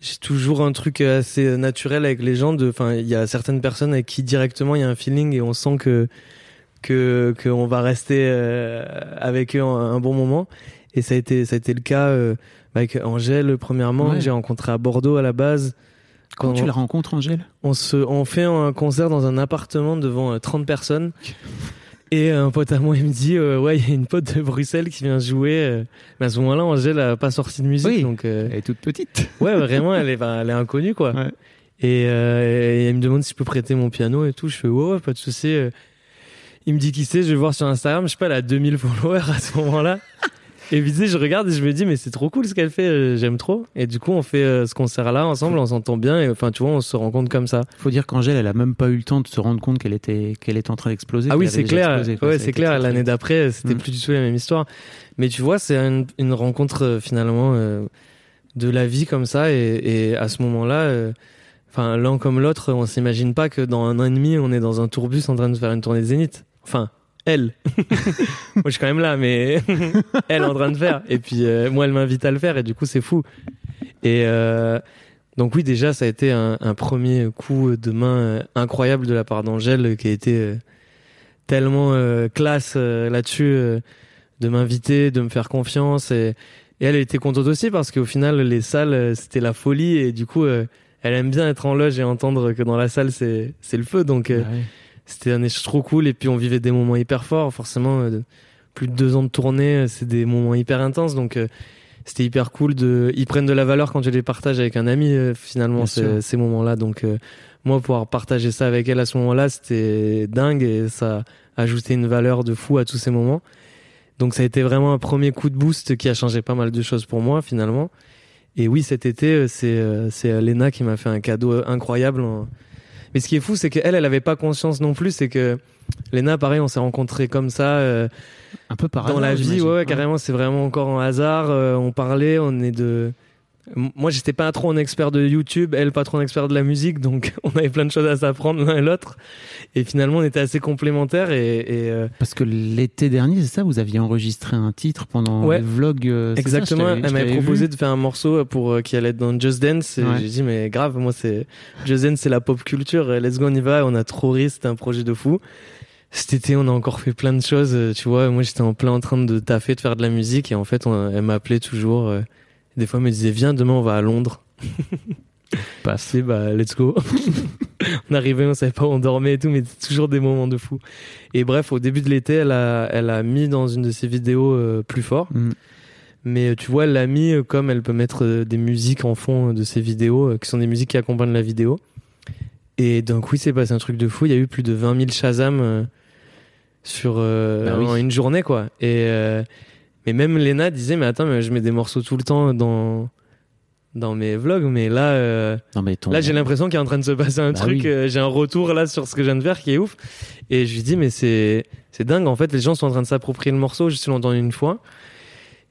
J'ai toujours un truc assez naturel avec les gens. Enfin, il y a certaines personnes avec qui directement il y a un feeling et on sent que que qu'on va rester euh, avec eux un, un, bon moment. Et ça a été ça a été le cas euh, avec Angèle premièrement. Ouais. J'ai rencontré à Bordeaux à la base. Quand Quand tu on- la rencontres, Angèle? On se on fait un concert dans un appartement devant euh, 30 personnes et un pote à moi il me dit euh, ouais il y a une pote de Bruxelles qui vient jouer euh. mais à ce moment-là Angèle a pas sorti de musique Oui. donc euh, Elle est toute petite. ouais vraiment elle est enfin, elle est inconnue quoi Ouais. et, euh, et elle me demande si je peux prêter mon piano et tout je fais ouais, ouais pas de souci euh. il me dit qui c'est je vais voir sur Instagram je sais pas elle a 2000 followers à ce moment-là et puis tu sais je regarde et je me dis mais c'est trop cool ce qu'elle fait euh, j'aime trop et du coup on fait euh, ce concert là ensemble on s'entend bien et enfin tu vois on se rend compte comme ça Faut dire qu'Angèle, elle a même pas eu le temps de se rendre compte qu'elle était, qu'elle était en train d'exploser. Ah oui, c'est clair. explosé, ouais, c'est clair. L'année d'après, c'était Mm. plus du tout la même histoire. Mais tu vois, c'est une, une rencontre euh, finalement euh, de la vie comme ça. Et, et à ce moment-là, euh, enfin l'un comme l'autre, on s'imagine pas que dans un an et demi, on est dans un tourbus en train de faire une tournée de Zénith. Enfin, elle. moi, je suis quand même là, mais elle en train de faire. Et puis euh, moi, elle m'invite à le faire. Et du coup, c'est fou. Et euh, donc oui, déjà, ça a été un, premier coup de main euh, incroyable de la part d'Angèle, qui a été tellement classe là-dessus, de m'inviter, de me faire confiance. Et, elle était contente aussi parce qu'au final, les salles, c'était la folie. Et du coup, elle aime bien être en loge et entendre que dans la salle, c'est le feu. Donc Ouais. C'était un échange trop cool. Et puis on vivait des moments hyper forts. Forcément, euh, de- plus de deux ans de tournée, euh, c'est des moments hyper intenses. Donc euh, c'était hyper cool de ils prennent de la valeur quand je les partage avec un ami euh, finalement ces, ces moments-là donc euh, moi pouvoir partager ça avec elle à ce moment-là c'était dingue et ça a ajouté une valeur de fou à tous ces moments donc ça a été vraiment un premier coup de boost qui a changé pas mal de choses pour moi finalement et oui cet été c'est c'est Lena qui m'a fait un cadeau incroyable en- mais ce qui est fou c'est qu'elle elle avait pas conscience non plus c'est que Lena pareil on s'est rencontrés comme ça euh, Un peu par dans hasard, la vie, ouais, carrément, c'est vraiment encore un hasard. euh, on parlait, on est de. Moi, j'étais pas trop un expert de YouTube, elle pas trop un expert de la musique, donc on avait plein de choses à s'apprendre l'un et l'autre. Et finalement, on était assez complémentaires et, et, euh, Parce que l'été dernier, c'est ça, vous aviez enregistré un titre pendant Ouais. le vlog. euh, ça, exactement. elle m'avait proposé vu. de faire un morceau pour euh, qui allait être dans Just Dance. Ouais. j'ai dit mais grave, moi c'est Just Dance, c'est la pop culture. euh, Let's go, on y va. On a trop ri, c'était un projet de fou. Cet été, on a encore fait plein de choses. euh, Tu vois, moi j'étais en plein en train de taffer, de faire de la musique, et en fait, on- elle m'appelait toujours. Des fois, elle me disait viens demain, on va à Londres. Passe. C'est bah let's go. on arrivait, on savait pas où on dormait et tout, mais c'était toujours des moments de fou. Et bref, au début de l'été, elle a, elle a mis dans une de ses vidéos euh, plus fort. Mm. Mais euh, tu vois, elle l'a mis euh, comme elle peut mettre des musiques en fond de ses vidéos, qui sont des musiques qui accompagnent la vidéo. Et d'un coup, il s'est passé un truc de fou. Il y a eu plus de 20 000 Shazam sur euh, Bah oui. en une journée, quoi. Et euh, mais même Lena disait, mais attends, mais je mets des morceaux tout le temps dans dans mes vlogs, mais là, euh, Non, mais ton... Là, j'ai l'impression qu'il est en train de se passer un Bah truc. oui. euh, j'ai un retour là sur ce que je viens de faire qui est ouf. Et je lui dis, mais c'est c'est dingue. En fait, les gens sont en train de s'approprier le morceau. Je suis entendu une fois.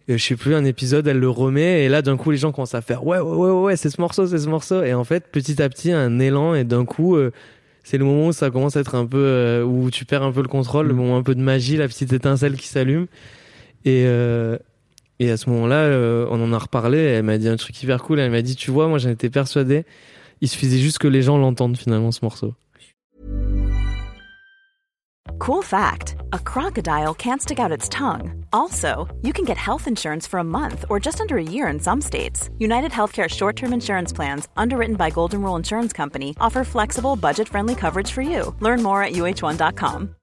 Et je sais plus, un épisode, elle le remet. Et là, d'un coup, les gens commencent à faire, ouais, ouais, ouais, ouais, c'est ce morceau, c'est ce morceau. Et en fait, petit à petit, un élan. Et d'un coup, euh, c'est le moment où ça commence à être un peu, euh, où tu perds un peu le contrôle, le Mm. moment un peu de magie, la petite étincelle qui s'allume. Et, euh, et à ce moment-là, euh, on en a reparlé. Elle m'a dit un truc hyper cool. Elle m'a dit, tu vois, moi, j'en étais persuadé. Il suffisait juste que les gens l'entendent finalement ce morceau. Cool fact a crocodile can't stick out its tongue. Also, you can get health insurance for a month or just under a year in some states. United Healthcare short term insurance plans, underwritten by Golden Rule Insurance Company, offer flexible, budget friendly coverage for you. Learn more at uh1.com.